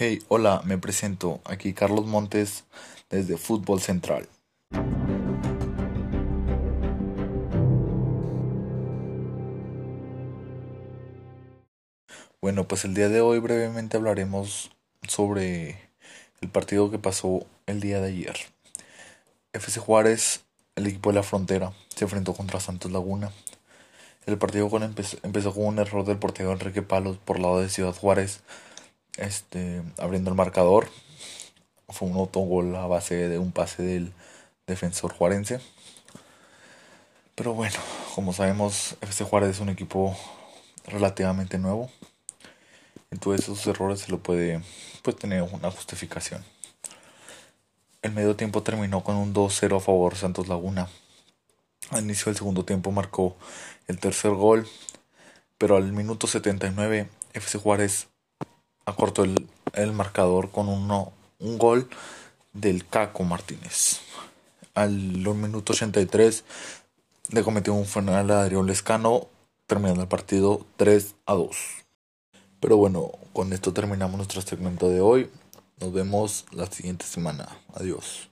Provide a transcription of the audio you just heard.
Hey, hola, me presento. Aquí Carlos Montes desde Fútbol Central. Bueno, pues el día de hoy brevemente hablaremos sobre el partido que pasó el día de ayer. FC Juárez, el equipo de la frontera, se enfrentó contra Santos Laguna. El partido con empezó, con un error del portero Enrique Palos por lado de Ciudad Juárez, este, abriendo el marcador. Fue un autogol a base de un pase del defensor juarense. Pero bueno, como sabemos, FC Juárez es un equipo relativamente nuevo. En todos esos errores se lo puede pues, tener una justificación. El medio tiempo terminó con un 2-0 a favor Santos Laguna. Al inicio del segundo tiempo marcó el tercer gol, pero al minuto 79 FC Juárez acortó el, el marcador con uno, un gol del Caco Martínez. Al minuto 83 le cometió un final a Adrián Lescano, terminando el partido 3 a 2. Pero bueno, con esto terminamos nuestro segmento de hoy. Nos vemos la siguiente semana. Adiós.